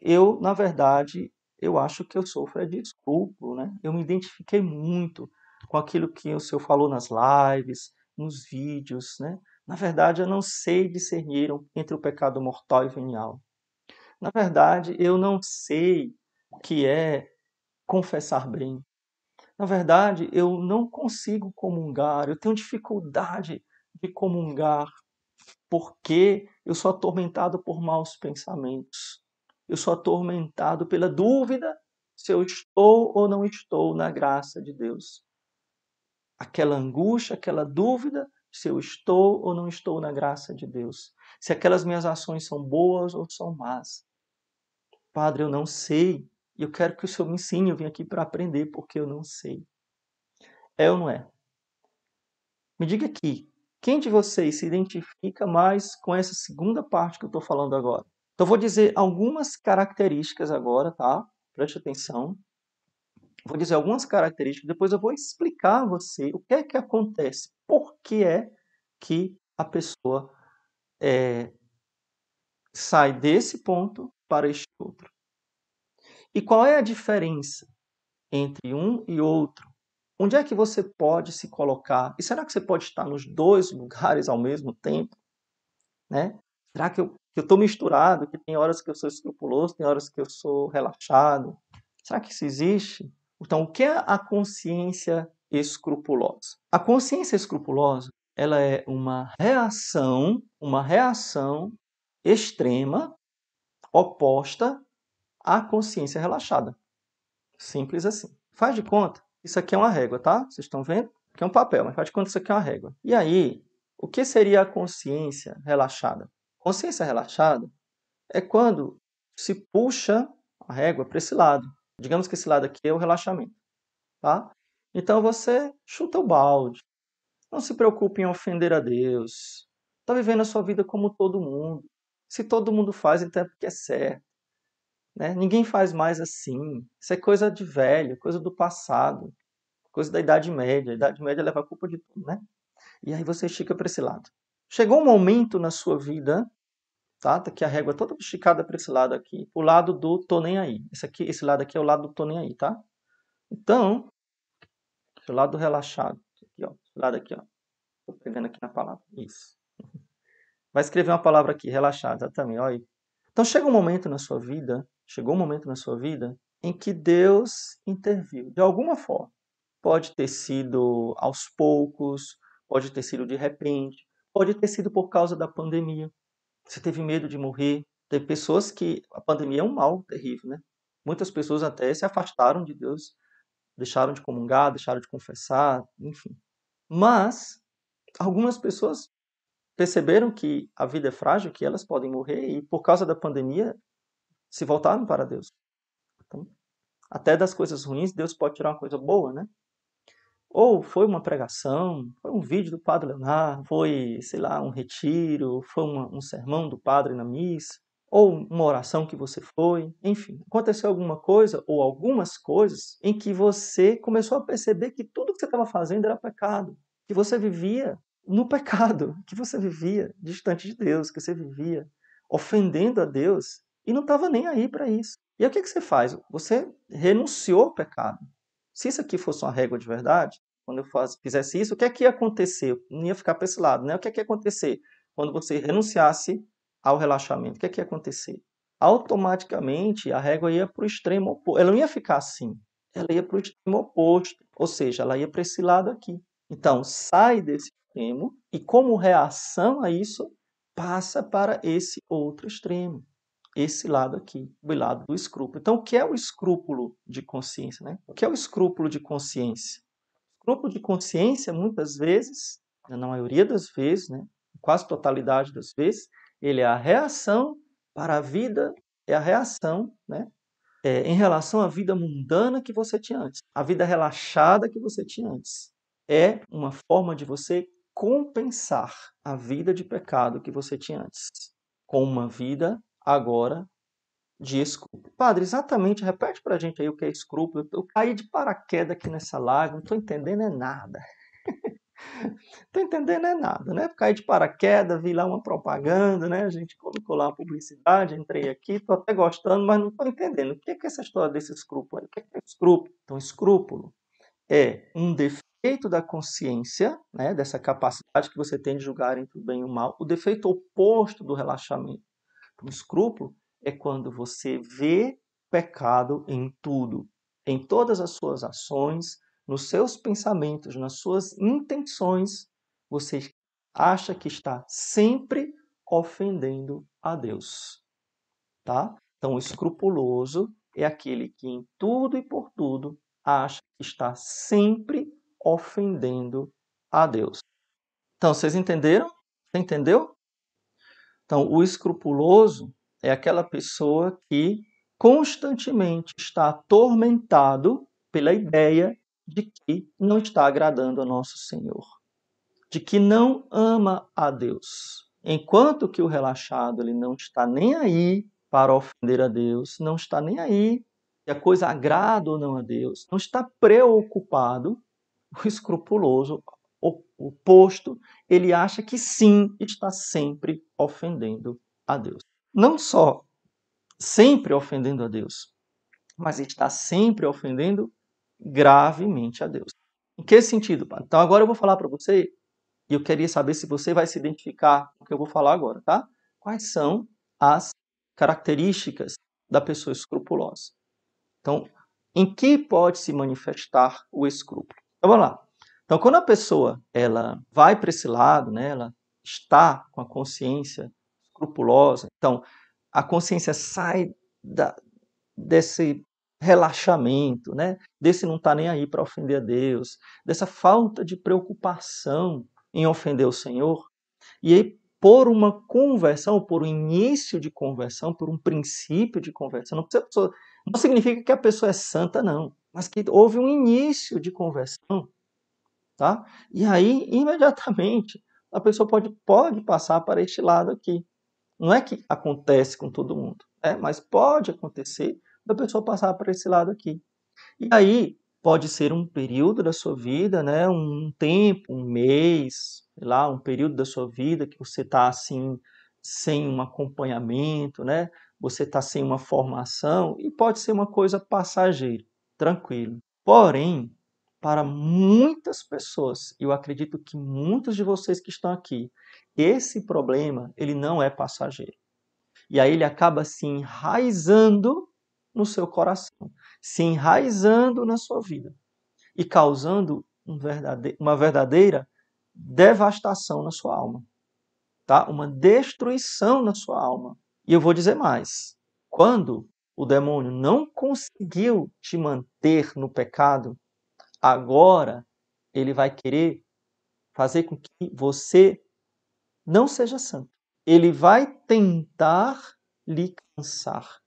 eu, na verdade, eu acho que eu sofro de escrúpulo, né? Eu me identifiquei muito com aquilo que o senhor falou nas lives, nos vídeos, né? Na verdade, eu não sei discernir entre o pecado mortal e venial. Na verdade, eu não sei o que é confessar bem. Na verdade, eu não consigo comungar, eu tenho dificuldade de comungar porque eu sou atormentado por maus pensamentos. Eu sou atormentado pela dúvida se eu estou ou não estou na graça de Deus. Aquela angústia, aquela dúvida se eu estou ou não estou na graça de Deus. Se aquelas minhas ações são boas ou são más. Padre, eu não sei. E eu quero que o Senhor me ensine. Eu vim aqui para aprender porque eu não sei. É ou não é? Me diga aqui, quem de vocês se identifica mais com essa segunda parte que eu estou falando agora? Então, vou dizer algumas características agora, tá? Preste atenção. Vou dizer algumas características, depois eu vou explicar a você o que é que acontece, por que é que a pessoa é, sai desse ponto para este outro. E qual é a diferença entre um e outro? Onde é que você pode se colocar? E será que você pode estar nos dois lugares ao mesmo tempo? Né? Será que eu que eu estou misturado, que tem horas que eu sou escrupuloso, tem horas que eu sou relaxado. Será que isso existe? Então, o que é a consciência escrupulosa? A consciência escrupulosa, ela é uma reação, uma reação extrema oposta à consciência relaxada. Simples assim. Faz de conta, isso aqui é uma régua, tá? Vocês estão vendo? Aqui é um papel, mas faz de conta que isso aqui é uma régua. E aí, o que seria a consciência relaxada? Consciência relaxada é quando se puxa a régua para esse lado. Digamos que esse lado aqui é o relaxamento, tá? Então você chuta o balde. Não se preocupe em ofender a Deus. Está vivendo a sua vida como todo mundo. Se todo mundo faz, então é porque é certo. Né? Ninguém faz mais assim. Isso é coisa de velho, coisa do passado, coisa da Idade Média. A Idade Média leva a culpa de tudo, né? E aí você estica para esse lado. Chegou um momento na sua vida, tá? Tá aqui a régua toda esticada para esse lado aqui, o lado do tô nem aí. Esse aqui, esse lado aqui é o lado do tô nem aí, tá? Então, o lado relaxado, aqui, ó, lado aqui, ó. Tô pegando aqui na palavra. Isso. Vai escrever uma palavra aqui, relaxado, exatamente, olha aí. Então chega um momento na sua vida, chegou um momento na sua vida em que Deus interviu de alguma forma. Pode ter sido aos poucos, pode ter sido de repente, Pode ter sido por causa da pandemia. Você teve medo de morrer. Tem pessoas que a pandemia é um mal terrível, né? Muitas pessoas até se afastaram de Deus, deixaram de comungar, deixaram de confessar, enfim. Mas algumas pessoas perceberam que a vida é frágil, que elas podem morrer e por causa da pandemia se voltaram para Deus. Então, até das coisas ruins, Deus pode tirar uma coisa boa, né? Ou foi uma pregação, foi um vídeo do Padre Leonardo, foi, sei lá, um retiro, foi uma, um sermão do Padre na missa, ou uma oração que você foi, enfim, aconteceu alguma coisa ou algumas coisas em que você começou a perceber que tudo que você estava fazendo era pecado, que você vivia no pecado, que você vivia distante de Deus, que você vivia ofendendo a Deus e não estava nem aí para isso. E aí o que, que você faz? Você renunciou ao pecado. Se isso aqui fosse uma régua de verdade, quando eu faz, fizesse isso, o que é que ia acontecer? Não ia ficar para esse lado, né? O que é que ia acontecer? Quando você renunciasse ao relaxamento, o que é que ia acontecer? Automaticamente a régua ia para o extremo oposto. Ela não ia ficar assim. Ela ia para o extremo oposto. Ou seja, ela ia para esse lado aqui. Então, sai desse extremo e, como reação a isso, passa para esse outro extremo esse lado aqui, o lado do escrúpulo. Então, o que é o escrúpulo de consciência? Né? O que é o escrúpulo de consciência? O escrúpulo de consciência, muitas vezes, na maioria das vezes, né, quase totalidade das vezes, ele é a reação para a vida, é a reação né, é, em relação à vida mundana que você tinha antes, a vida relaxada que você tinha antes. É uma forma de você compensar a vida de pecado que você tinha antes com uma vida agora de escrúpulo. Padre, exatamente, repete para a gente aí o que é escrúpulo. Eu caí de paraquedas aqui nessa lago, não estou entendendo é nada. Tô entendendo é nada, né? Caí de paraquedas, vi lá uma propaganda, né? A gente colocou lá a publicidade, entrei aqui, tô até gostando, mas não tô entendendo. O que é, que é essa história desse escrúpulo? O que é, que é escrúpulo? Então, escrúpulo é um defeito da consciência, né? Dessa capacidade que você tem de julgar entre o bem e o mal. O defeito oposto do relaxamento. Então, escrúpulo é quando você vê pecado em tudo, em todas as suas ações, nos seus pensamentos, nas suas intenções, você acha que está sempre ofendendo a Deus. Tá? Então, o escrupuloso é aquele que em tudo e por tudo acha que está sempre ofendendo a Deus. Então, vocês entenderam? Você entendeu? Então, o escrupuloso é aquela pessoa que constantemente está atormentado pela ideia de que não está agradando a nosso Senhor, de que não ama a Deus. Enquanto que o relaxado ele não está nem aí para ofender a Deus, não está nem aí se a coisa agrada ou não a Deus, não está preocupado, o escrupuloso, oposto, ele acha que sim, está sempre ofendendo a Deus. Não só sempre ofendendo a Deus, mas está sempre ofendendo gravemente a Deus. Em que sentido, Padre? Então agora eu vou falar para você e eu queria saber se você vai se identificar com o que eu vou falar agora, tá? Quais são as características da pessoa escrupulosa? Então, em que pode se manifestar o escrúpulo? Então vamos lá. Então, quando a pessoa ela vai para esse lado, né, ela está com a consciência escrupulosa, então a consciência sai da, desse relaxamento, né? desse não estar tá nem aí para ofender a Deus, dessa falta de preocupação em ofender o Senhor. E aí, por uma conversão, por um início de conversão, por um princípio de conversão, não, pessoa, não significa que a pessoa é santa, não, mas que houve um início de conversão. Tá? E aí, imediatamente, a pessoa pode, pode passar para este lado aqui. Não é que acontece com todo mundo, é, mas pode acontecer da pessoa passar para esse lado aqui. E aí pode ser um período da sua vida, né, um tempo, um mês, sei lá, um período da sua vida que você está assim sem um acompanhamento, né? Você está sem uma formação e pode ser uma coisa passageira, tranquilo. Porém, para muitas pessoas, eu acredito que muitos de vocês que estão aqui, esse problema ele não é passageiro. E aí ele acaba se enraizando no seu coração, se enraizando na sua vida e causando um verdade... uma verdadeira devastação na sua alma, tá? Uma destruição na sua alma. E eu vou dizer mais: quando o demônio não conseguiu te manter no pecado, agora ele vai querer fazer com que você não seja santo. Ele vai tentar lhe cansar.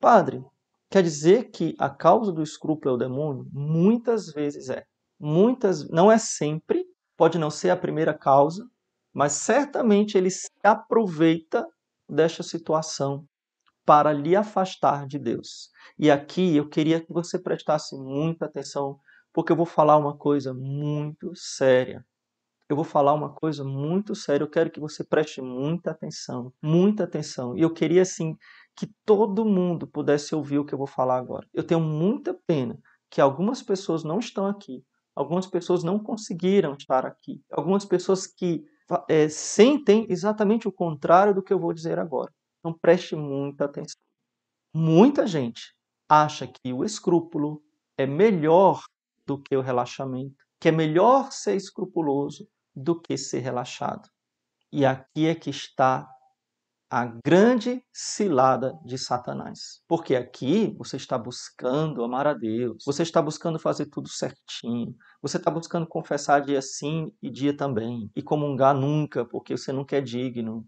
Padre, Quer dizer que a causa do escrúpulo é o demônio? Muitas vezes é. Muitas, não é sempre, pode não ser a primeira causa, mas certamente ele se aproveita desta situação para lhe afastar de Deus. E aqui eu queria que você prestasse muita atenção, porque eu vou falar uma coisa muito séria. Eu vou falar uma coisa muito séria. Eu quero que você preste muita atenção, muita atenção. E eu queria assim que todo mundo pudesse ouvir o que eu vou falar agora. Eu tenho muita pena que algumas pessoas não estão aqui, algumas pessoas não conseguiram estar aqui, algumas pessoas que é, sentem exatamente o contrário do que eu vou dizer agora. Então preste muita atenção. Muita gente acha que o escrúpulo é melhor do que o relaxamento, que é melhor ser escrupuloso do que ser relaxado. E aqui é que está a grande cilada de Satanás. Porque aqui você está buscando amar a Deus, você está buscando fazer tudo certinho, você está buscando confessar dia sim e dia também, e comungar nunca, porque você nunca é digno.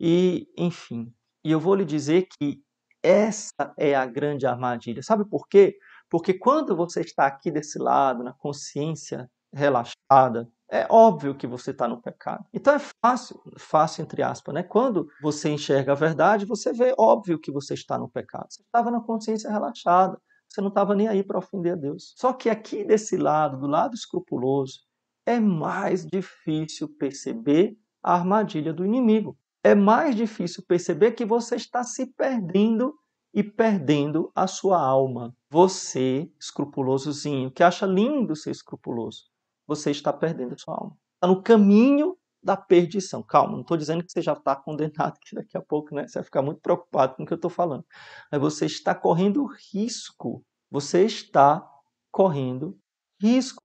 E, enfim, e eu vou lhe dizer que essa é a grande armadilha. Sabe por quê? Porque quando você está aqui desse lado, na consciência relaxada, é óbvio que você está no pecado. Então é fácil, fácil entre aspas, né? Quando você enxerga a verdade, você vê óbvio que você está no pecado. Você estava na consciência relaxada, você não estava nem aí para ofender a Deus. Só que aqui desse lado, do lado escrupuloso, é mais difícil perceber a armadilha do inimigo. É mais difícil perceber que você está se perdendo e perdendo a sua alma. Você, escrupulosozinho, que acha lindo ser escrupuloso, você está perdendo a sua alma. Está no caminho da perdição. Calma, não estou dizendo que você já está condenado, que daqui a pouco né, você vai ficar muito preocupado com o que eu estou falando. Mas você está correndo risco. Você está correndo risco.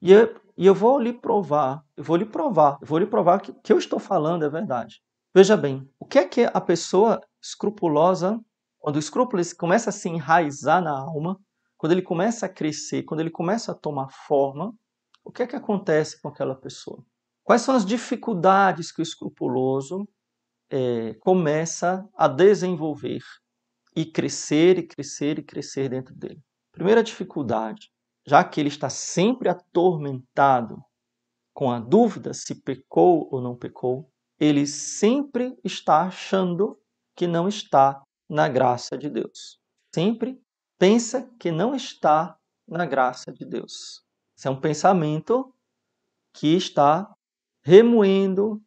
E eu, e eu vou lhe provar, eu vou lhe provar, eu vou lhe provar que o que eu estou falando é verdade. Veja bem, o que é que a pessoa escrupulosa, quando o escrúpulo começa a se enraizar na alma, quando ele começa a crescer, quando ele começa a tomar forma, o que é que acontece com aquela pessoa? Quais são as dificuldades que o escrupuloso é, começa a desenvolver e crescer e crescer e crescer dentro dele? Primeira dificuldade, já que ele está sempre atormentado com a dúvida se pecou ou não pecou, ele sempre está achando que não está na graça de Deus. Sempre pensa que não está na graça de Deus. Esse é um pensamento que está remoendo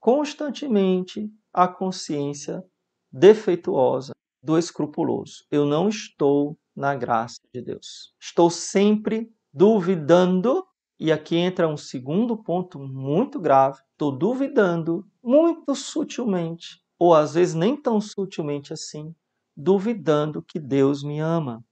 constantemente a consciência defeituosa do escrupuloso. Eu não estou na graça de Deus. Estou sempre duvidando, e aqui entra um segundo ponto muito grave. Estou duvidando muito sutilmente, ou às vezes nem tão sutilmente assim, duvidando que Deus me ama.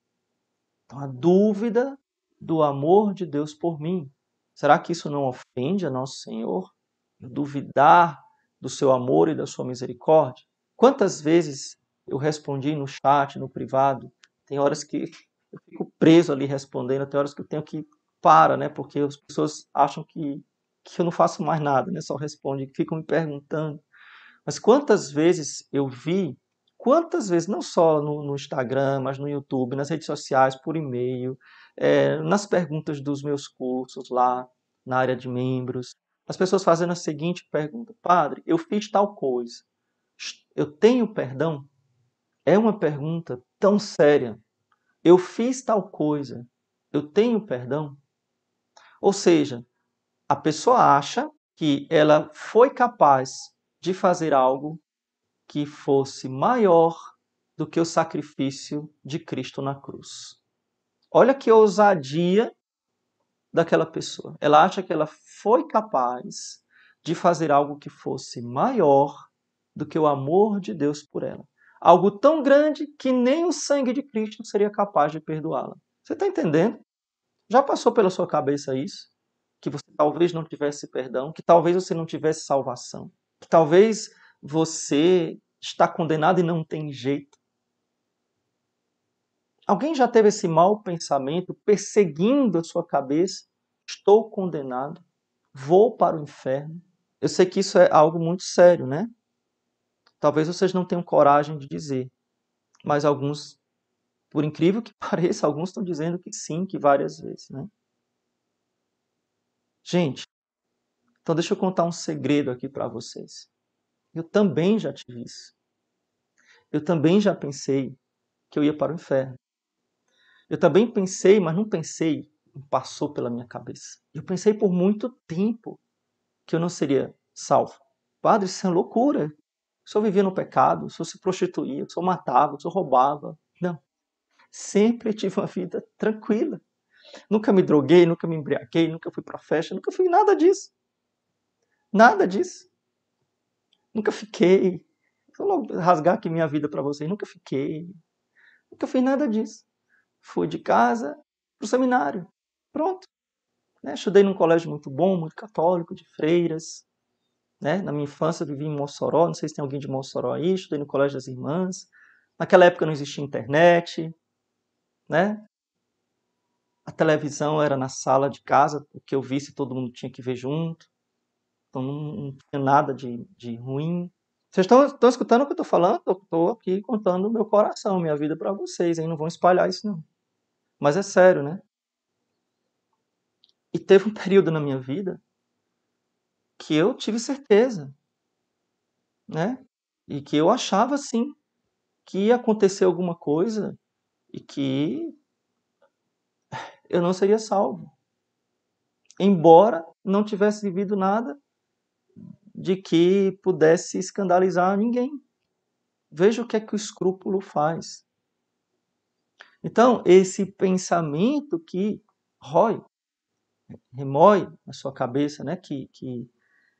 Então, a dúvida do amor de Deus por mim. Será que isso não ofende a nosso Senhor? Duvidar do seu amor e da sua misericórdia? Quantas vezes eu respondi no chat, no privado, tem horas que eu fico preso ali respondendo, tem horas que eu tenho que para, né? Porque as pessoas acham que, que eu não faço mais nada, né? Só responde, ficam me perguntando. Mas quantas vezes eu vi, quantas vezes, não só no, no Instagram, mas no YouTube, nas redes sociais, por e-mail, é, nas perguntas dos meus cursos lá na área de membros, as pessoas fazendo a seguinte pergunta: Padre, eu fiz tal coisa, eu tenho perdão? É uma pergunta tão séria. Eu fiz tal coisa, eu tenho perdão? Ou seja, a pessoa acha que ela foi capaz de fazer algo que fosse maior do que o sacrifício de Cristo na cruz. Olha que ousadia daquela pessoa. Ela acha que ela foi capaz de fazer algo que fosse maior do que o amor de Deus por ela algo tão grande que nem o sangue de Cristo seria capaz de perdoá-la. Você está entendendo? Já passou pela sua cabeça isso? Que você talvez não tivesse perdão, que talvez você não tivesse salvação, que talvez você está condenado e não tem jeito. Alguém já teve esse mau pensamento perseguindo a sua cabeça? Estou condenado, vou para o inferno. Eu sei que isso é algo muito sério, né? Talvez vocês não tenham coragem de dizer, mas alguns, por incrível que pareça, alguns estão dizendo que sim, que várias vezes, né? Gente, então deixa eu contar um segredo aqui para vocês. Eu também já tive isso. Eu também já pensei que eu ia para o inferno. Eu também pensei, mas não pensei, passou pela minha cabeça. Eu pensei por muito tempo que eu não seria salvo. Padre, isso é loucura. O senhor vivia no pecado, o senhor se prostituía, o senhor matava, o senhor roubava. Não. Sempre tive uma vida tranquila. Nunca me droguei, nunca me embriaguei, nunca fui para festa, nunca fui nada disso. Nada disso. Nunca fiquei. Vou rasgar aqui minha vida para vocês. Nunca fiquei. Nunca fiz nada disso. Fui de casa para o seminário. Pronto. Né? Estudei num colégio muito bom, muito católico, de freiras. Né? Na minha infância vivi em Mossoró, não sei se tem alguém de Mossoró aí, estudei no Colégio das Irmãs. Naquela época não existia internet, né? A televisão era na sala de casa, o que eu visse todo mundo tinha que ver junto. Então não, tinha nada de, de ruim. Vocês estão, estão escutando o que eu estou falando? Eu estou aqui contando o meu coração, minha vida para vocês, hein? Não vão espalhar isso não. Mas é sério, né? E teve um período na minha vida que eu tive certeza, né? E que eu achava sim que ia acontecer alguma coisa e que eu não seria salvo. embora não tivesse vivido nada de que pudesse escandalizar ninguém. Veja o que é que o escrúpulo faz. Então, esse pensamento que rói, remói na sua cabeça, né, que, que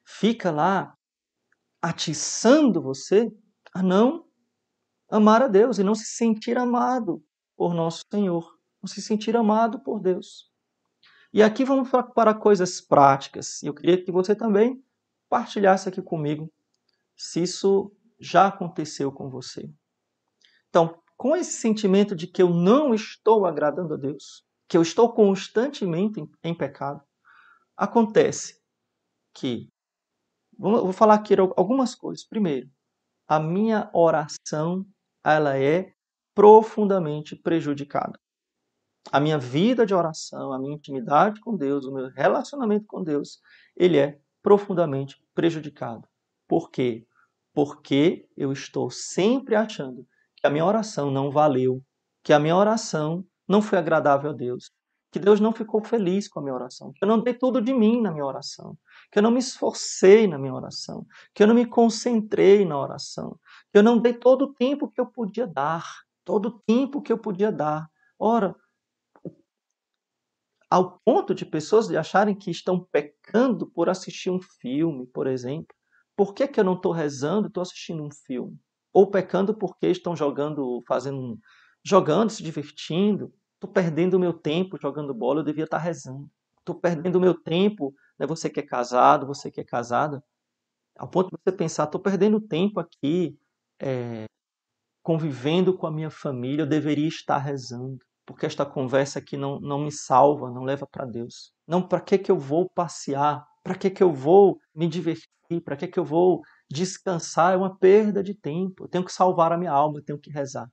fica lá atiçando você a não amar a Deus e não se sentir amado por nosso Senhor, não se sentir amado por Deus. E aqui vamos para coisas práticas. Eu queria que você também partilhasse aqui comigo se isso já aconteceu com você. Então, com esse sentimento de que eu não estou agradando a Deus, que eu estou constantemente em, em pecado, acontece que, vou falar aqui algumas coisas. Primeiro, a minha oração ela é profundamente prejudicada. A minha vida de oração, a minha intimidade com Deus, o meu relacionamento com Deus, ele é profundamente prejudicado. Por quê? Porque eu estou sempre achando que a minha oração não valeu, que a minha oração não foi agradável a Deus, que Deus não ficou feliz com a minha oração, que eu não dei tudo de mim na minha oração, que eu não me esforcei na minha oração, que eu não me concentrei na oração, que eu não dei todo o tempo que eu podia dar, todo o tempo que eu podia dar. Ora, ao ponto de pessoas de acharem que estão pecando por assistir um filme, por exemplo. Por que, que eu não estou rezando e estou assistindo um filme? Ou pecando porque estão jogando, fazendo, jogando, se divertindo. Estou perdendo o meu tempo jogando bola, eu devia estar tá rezando. Estou perdendo o meu tempo, né? você que é casado, você que é casada, ao ponto de você pensar, estou perdendo tempo aqui é, convivendo com a minha família, eu deveria estar rezando porque esta conversa aqui não, não me salva, não leva para Deus. Não, para que, que eu vou passear? Para que, que eu vou me divertir? Para que, que eu vou descansar? É uma perda de tempo. Eu tenho que salvar a minha alma, eu tenho que rezar.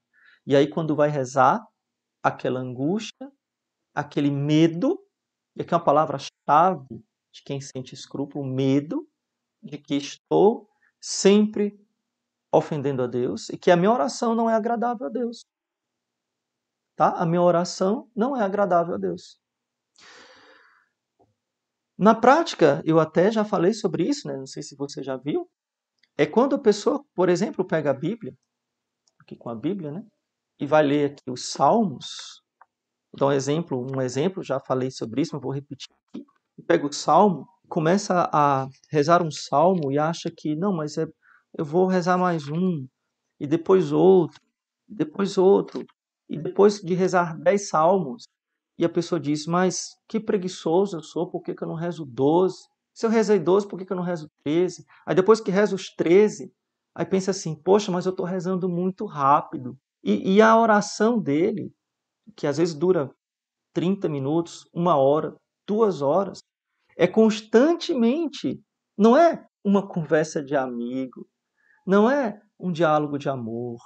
E aí, quando vai rezar, aquela angústia, aquele medo, e aqui é uma palavra-chave de quem sente escrúpulo, medo de que estou sempre ofendendo a Deus e que a minha oração não é agradável a Deus. Tá? A minha oração não é agradável a Deus. Na prática, eu até já falei sobre isso, né? não sei se você já viu. É quando a pessoa, por exemplo, pega a Bíblia, aqui com a Bíblia, né? E vai ler aqui os Salmos. Dar um exemplo, um exemplo, já falei sobre isso, mas vou repetir aqui. Pega o Salmo, começa a rezar um Salmo e acha que, não, mas é, eu vou rezar mais um, e depois outro, e depois outro e depois de rezar dez salmos, e a pessoa diz, mas que preguiçoso eu sou, por que, que eu não rezo 12? Se eu rezei 12, por que, que eu não rezo 13? Aí depois que rezo os 13, aí pensa assim, poxa, mas eu estou rezando muito rápido. E, e a oração dele, que às vezes dura 30 minutos, uma hora, duas horas, é constantemente, não é uma conversa de amigo, não é um diálogo de amor,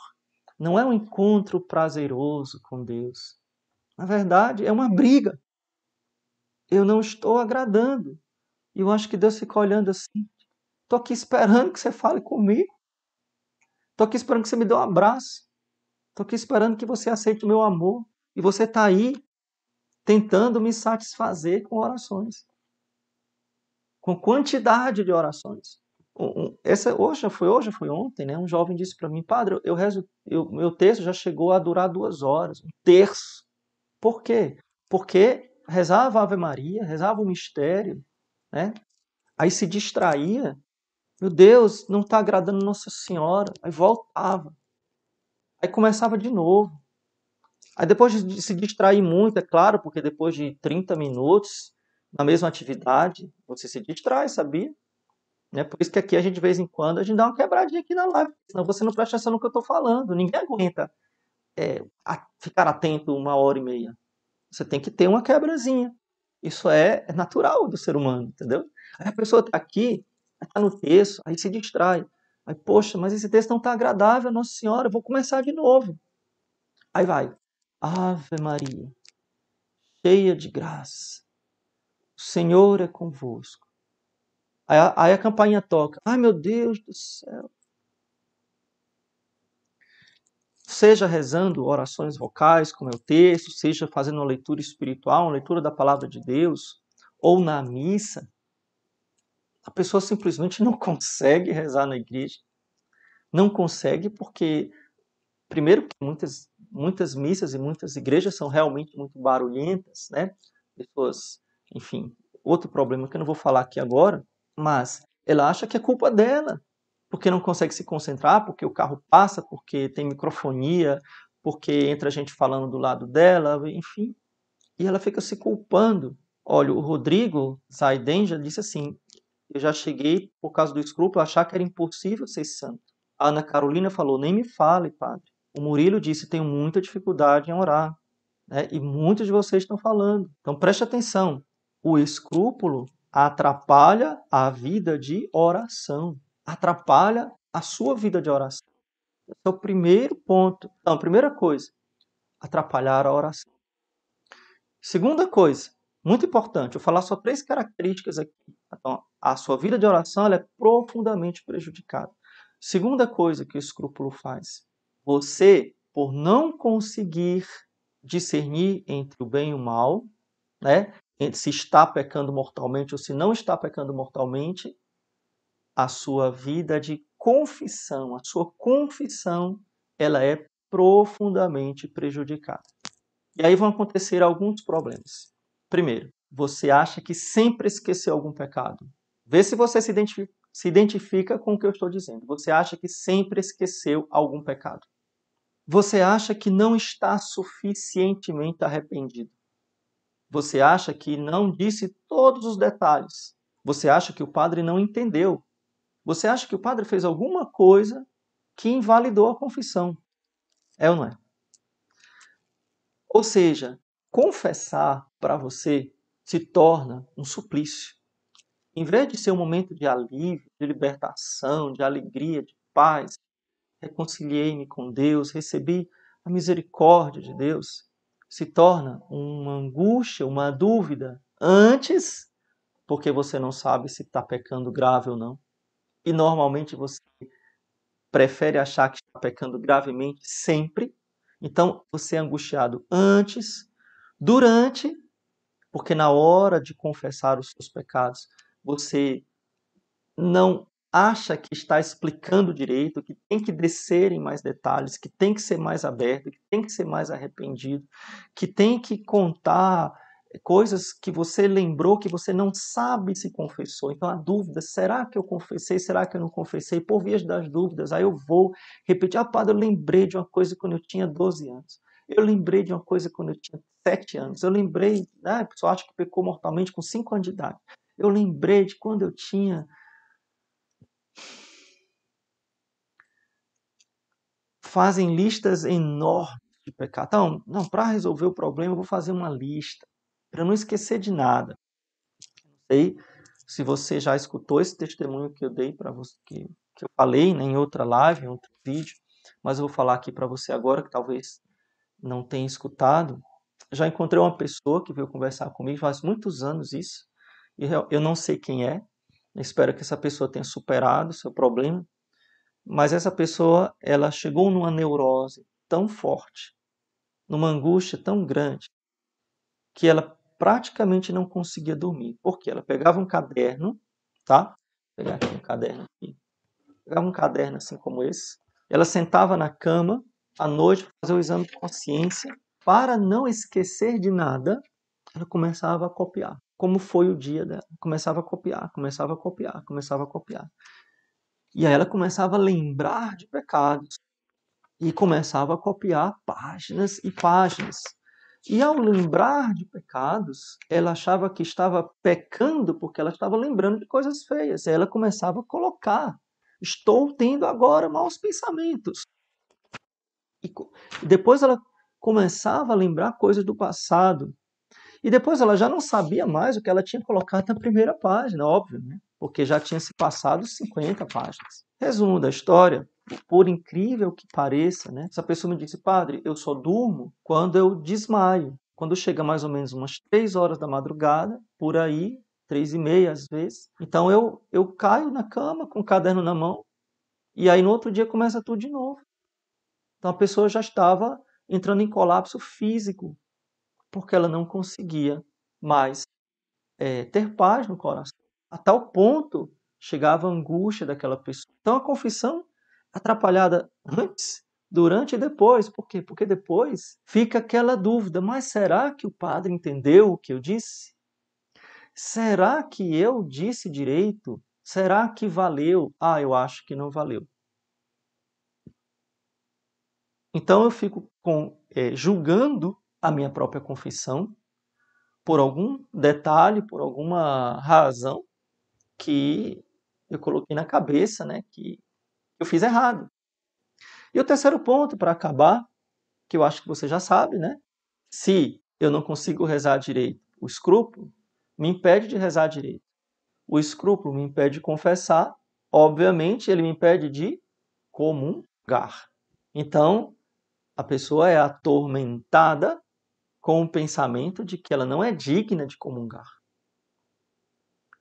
não é um encontro prazeroso com Deus. Na verdade, é uma briga. Eu não estou agradando. E eu acho que Deus fica olhando assim. Estou aqui esperando que você fale comigo. Estou aqui esperando que você me dê um abraço. Estou aqui esperando que você aceite o meu amor. E você está aí tentando me satisfazer com orações. Com quantidade de orações essa hoje foi hoje foi ontem, né? Um jovem disse para mim, padre, eu rezo, eu, meu texto já chegou a durar duas horas, um terço. Por quê? Porque rezava Ave Maria, rezava o mistério, né? Aí se distraía, meu Deus, não está agradando Nossa Senhora, aí voltava, aí começava de novo. Aí depois de se distrair muito, é claro, porque depois de 30 minutos na mesma atividade, você se distrai, sabia? Né? Por isso que aqui a gente, de vez em quando, a gente dá uma quebradinha aqui na live, senão você não presta atenção no que eu estou falando. Ninguém aguenta é, ficar atento uma hora e meia. Você tem que ter uma quebrazinha. Isso é, é natural do ser humano, entendeu? Aí a pessoa está aqui, está no texto, aí se distrai. Aí, poxa, mas esse texto não está agradável, Nossa Senhora, eu vou começar de novo. Aí vai. Ave Maria, cheia de graça, o Senhor é convosco. Aí, aí a campainha toca. Ai meu Deus do céu. Seja rezando orações vocais, como é o texto, seja fazendo uma leitura espiritual, uma leitura da palavra de Deus, ou na missa, a pessoa simplesmente não consegue rezar na igreja. Não consegue porque, primeiro, muitas, muitas missas e muitas igrejas são realmente muito barulhentas, né? Pessoas, enfim, outro problema que eu não vou falar aqui agora, mas ela acha que é culpa dela, porque não consegue se concentrar, porque o carro passa, porque tem microfonia, porque entra gente falando do lado dela, enfim. E ela fica se culpando. Olha, o Rodrigo Zaiden já disse assim: eu já cheguei, por causa do escrúpulo, a achar que era impossível ser santo. A Ana Carolina falou: nem me fale, padre. O Murilo disse: tenho muita dificuldade em orar. Né? E muitos de vocês estão falando. Então preste atenção: o escrúpulo atrapalha a vida de oração, atrapalha a sua vida de oração. Esse é o primeiro ponto. Então, primeira coisa, atrapalhar a oração. Segunda coisa, muito importante, eu falar só três características aqui. Então, a sua vida de oração é profundamente prejudicada. Segunda coisa que o escrúpulo faz, você, por não conseguir discernir entre o bem e o mal, né, se está pecando mortalmente ou se não está pecando mortalmente, a sua vida de confissão, a sua confissão, ela é profundamente prejudicada. E aí vão acontecer alguns problemas. Primeiro, você acha que sempre esqueceu algum pecado. Vê se você se identifica, se identifica com o que eu estou dizendo. Você acha que sempre esqueceu algum pecado. Você acha que não está suficientemente arrependido. Você acha que não disse todos os detalhes. Você acha que o padre não entendeu. Você acha que o padre fez alguma coisa que invalidou a confissão. É ou não é? Ou seja, confessar para você se torna um suplício. Em vez de ser um momento de alívio, de libertação, de alegria, de paz, reconciliei-me com Deus, recebi a misericórdia de Deus, se torna uma angústia, uma dúvida antes, porque você não sabe se está pecando grave ou não. E normalmente você prefere achar que está pecando gravemente sempre. Então você é angustiado antes, durante, porque na hora de confessar os seus pecados, você não acha que está explicando direito, que tem que descer em mais detalhes, que tem que ser mais aberto, que tem que ser mais arrependido, que tem que contar coisas que você lembrou que você não sabe se confessou. Então a dúvida, será que eu confessei? Será que eu não confessei? Por via das dúvidas, aí eu vou repetir, ah, padre, eu lembrei de uma coisa quando eu tinha 12 anos. Eu lembrei de uma coisa quando eu tinha 7 anos. Eu lembrei, né, a pessoa acha que pecou mortalmente com 5 anos de idade. Eu lembrei de quando eu tinha fazem listas enormes de pecado. Então, não, para resolver o problema, eu vou fazer uma lista, para não esquecer de nada. Não sei se você já escutou esse testemunho que eu dei para você, que, que eu falei né, em outra live, em outro vídeo, mas eu vou falar aqui para você agora, que talvez não tenha escutado. Já encontrei uma pessoa que veio conversar comigo faz muitos anos isso, e eu não sei quem é, espero que essa pessoa tenha superado o seu problema, mas essa pessoa, ela chegou numa neurose tão forte, numa angústia tão grande, que ela praticamente não conseguia dormir. Porque ela pegava um caderno, tá? Vou pegar aqui um caderno aqui. Pegava um caderno assim como esse. Ela sentava na cama à noite para fazer o exame de consciência. Para não esquecer de nada, ela começava a copiar. Como foi o dia dela? Começava a copiar, começava a copiar, começava a copiar. E aí ela começava a lembrar de pecados e começava a copiar páginas e páginas. E ao lembrar de pecados, ela achava que estava pecando porque ela estava lembrando de coisas feias. E ela começava a colocar: estou tendo agora maus pensamentos. E depois ela começava a lembrar coisas do passado. E depois ela já não sabia mais o que ela tinha colocado na primeira página, óbvio, né? porque já tinha se passado 50 páginas. Resumo da história, por incrível que pareça, né? Essa pessoa me disse, padre, eu só durmo quando eu desmaio. Quando chega mais ou menos umas três horas da madrugada, por aí, três e meia às vezes. Então eu, eu caio na cama com o caderno na mão e aí no outro dia começa tudo de novo. Então a pessoa já estava entrando em colapso físico porque ela não conseguia mais é, ter paz no coração. A tal ponto chegava a angústia daquela pessoa. Então a confissão atrapalhada antes, durante e depois. Por quê? Porque depois fica aquela dúvida: mas será que o padre entendeu o que eu disse? Será que eu disse direito? Será que valeu? Ah, eu acho que não valeu. Então eu fico com, é, julgando a minha própria confissão por algum detalhe, por alguma razão que eu coloquei na cabeça, né, que eu fiz errado. E o terceiro ponto para acabar, que eu acho que você já sabe, né? Se eu não consigo rezar direito, o escrúpulo me impede de rezar direito. O escrúpulo me impede de confessar, obviamente ele me impede de comungar. Então, a pessoa é atormentada com o pensamento de que ela não é digna de comungar.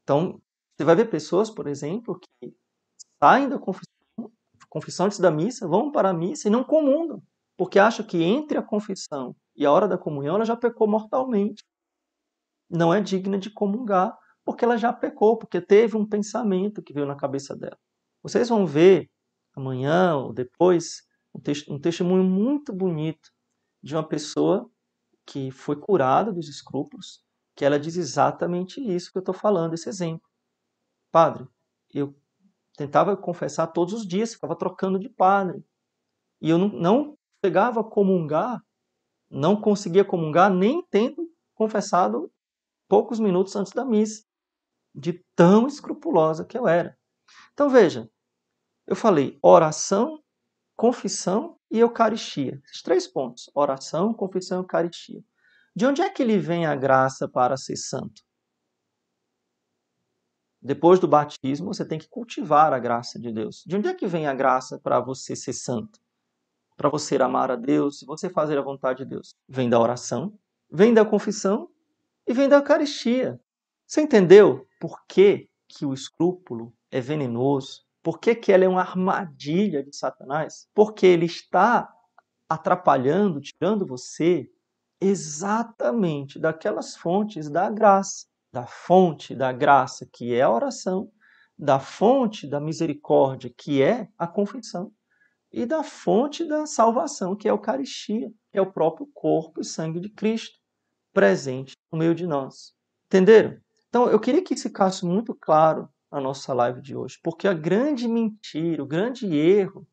Então, você vai ver pessoas, por exemplo, que saem da confissão, confissão antes da missa, vão para a missa e não comungam, porque acham que entre a confissão e a hora da comunhão ela já pecou mortalmente. Não é digna de comungar, porque ela já pecou, porque teve um pensamento que veio na cabeça dela. Vocês vão ver amanhã ou depois um, testemunho muito bonito de uma pessoa que foi curada dos escrúpulos, que ela diz exatamente isso que eu estou falando, esse exemplo. Padre, eu tentava confessar todos os dias, ficava trocando de padre. E eu não, não chegava a comungar, não conseguia comungar, nem tendo confessado poucos minutos antes da missa, de tão escrupulosa que eu era. Então veja, eu falei oração, confissão e Eucaristia. Esses três pontos: oração, confissão e Eucaristia. De onde é que lhe vem a graça para ser santo? Depois do batismo, você tem que cultivar a graça de Deus. De onde é que vem a graça para você ser santo? Para você amar a Deus, você fazer a vontade de Deus? Vem da oração, vem da confissão e vem da Eucaristia. Você entendeu por que, que o escrúpulo é venenoso? Por que, que ela é uma armadilha de Satanás? Porque ele está atrapalhando, tirando você exatamente daquelas fontes da graça, da fonte da graça que é a oração, da fonte da misericórdia que é a confissão e da fonte da salvação que é a Eucaristia, que é o próprio corpo e sangue de Cristo presente no meio de nós. Entenderam? Então, eu queria que ficasse muito claro a nossa live de hoje, porque a grande mentira, o grande erro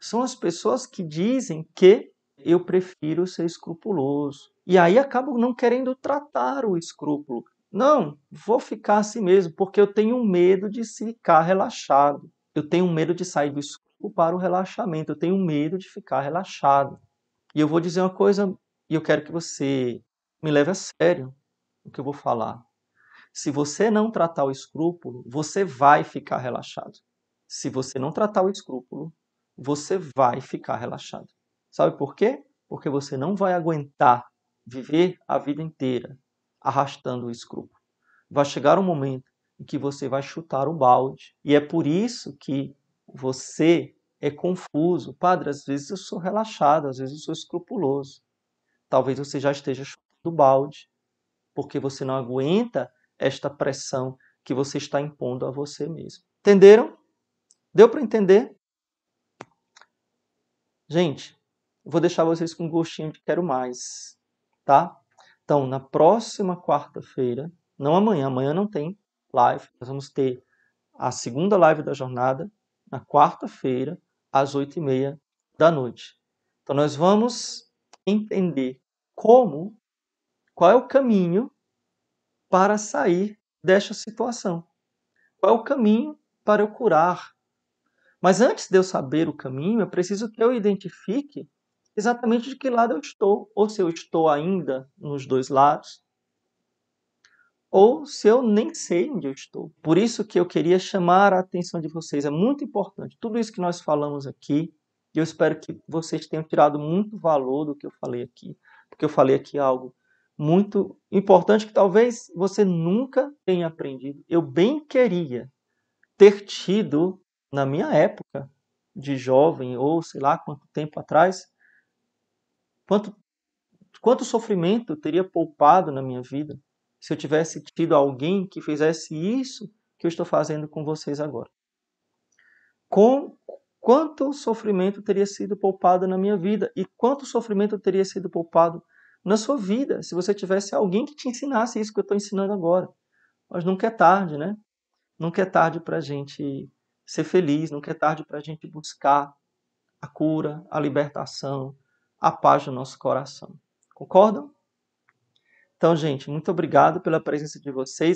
são as pessoas que dizem que eu prefiro ser escrupuloso. E aí acabam não querendo tratar o escrúpulo. Não, vou ficar assim mesmo, porque eu tenho medo de ficar relaxado. Eu tenho medo de sair do escrúpulo para o relaxamento. Eu tenho medo de ficar relaxado. E eu vou dizer uma coisa, e eu quero que você me leve a sério o que eu vou falar. Se você não tratar o escrúpulo, você vai ficar relaxado. Se você não tratar o escrúpulo, você vai ficar relaxado. Sabe por quê? Porque você não vai aguentar viver a vida inteira arrastando o escrúpulo. Vai chegar um momento em que você vai chutar o balde. E é por isso que você é confuso. Padre, às vezes eu sou relaxado, às vezes eu sou escrupuloso. Talvez você já esteja chutando o balde, porque você não aguenta esta pressão que você está impondo a você mesmo. Entenderam? Deu para entender? Gente, vou deixar vocês com um gostinho de quero mais, tá? Então, na próxima quarta-feira, não amanhã, amanhã não tem live, nós vamos ter a segunda live da jornada na quarta-feira, às oito e meia da noite. Então, nós vamos entender como, qual é o caminho para sair desta situação? Qual é o caminho para eu curar? Mas antes de eu saber o caminho, é preciso que eu identifique exatamente de que lado eu estou, ou se eu estou ainda nos dois lados, ou se eu nem sei onde eu estou. Por isso que eu queria chamar a atenção de vocês, é muito importante. Tudo isso que nós falamos aqui, eu espero que vocês tenham tirado muito valor do que eu falei aqui, porque eu falei aqui algo muito importante que talvez você nunca tenha aprendido. Eu bem queria ter tido, na minha época de jovem, ou sei lá quanto tempo atrás, quanto, quanto sofrimento teria poupado na minha vida se eu tivesse tido alguém que fizesse isso que eu estou fazendo com vocês agora. Com quanto sofrimento teria sido poupado na minha vida e quanto sofrimento teria sido poupado na sua vida se você tivesse alguém que te ensinasse isso que eu estou ensinando agora. Mas nunca é tarde, né? Nunca é tarde para a gente ser feliz, nunca é tarde para a gente buscar a cura, a libertação, a paz no nosso coração. Concordam? Então, gente, muito obrigado pela presença de vocês.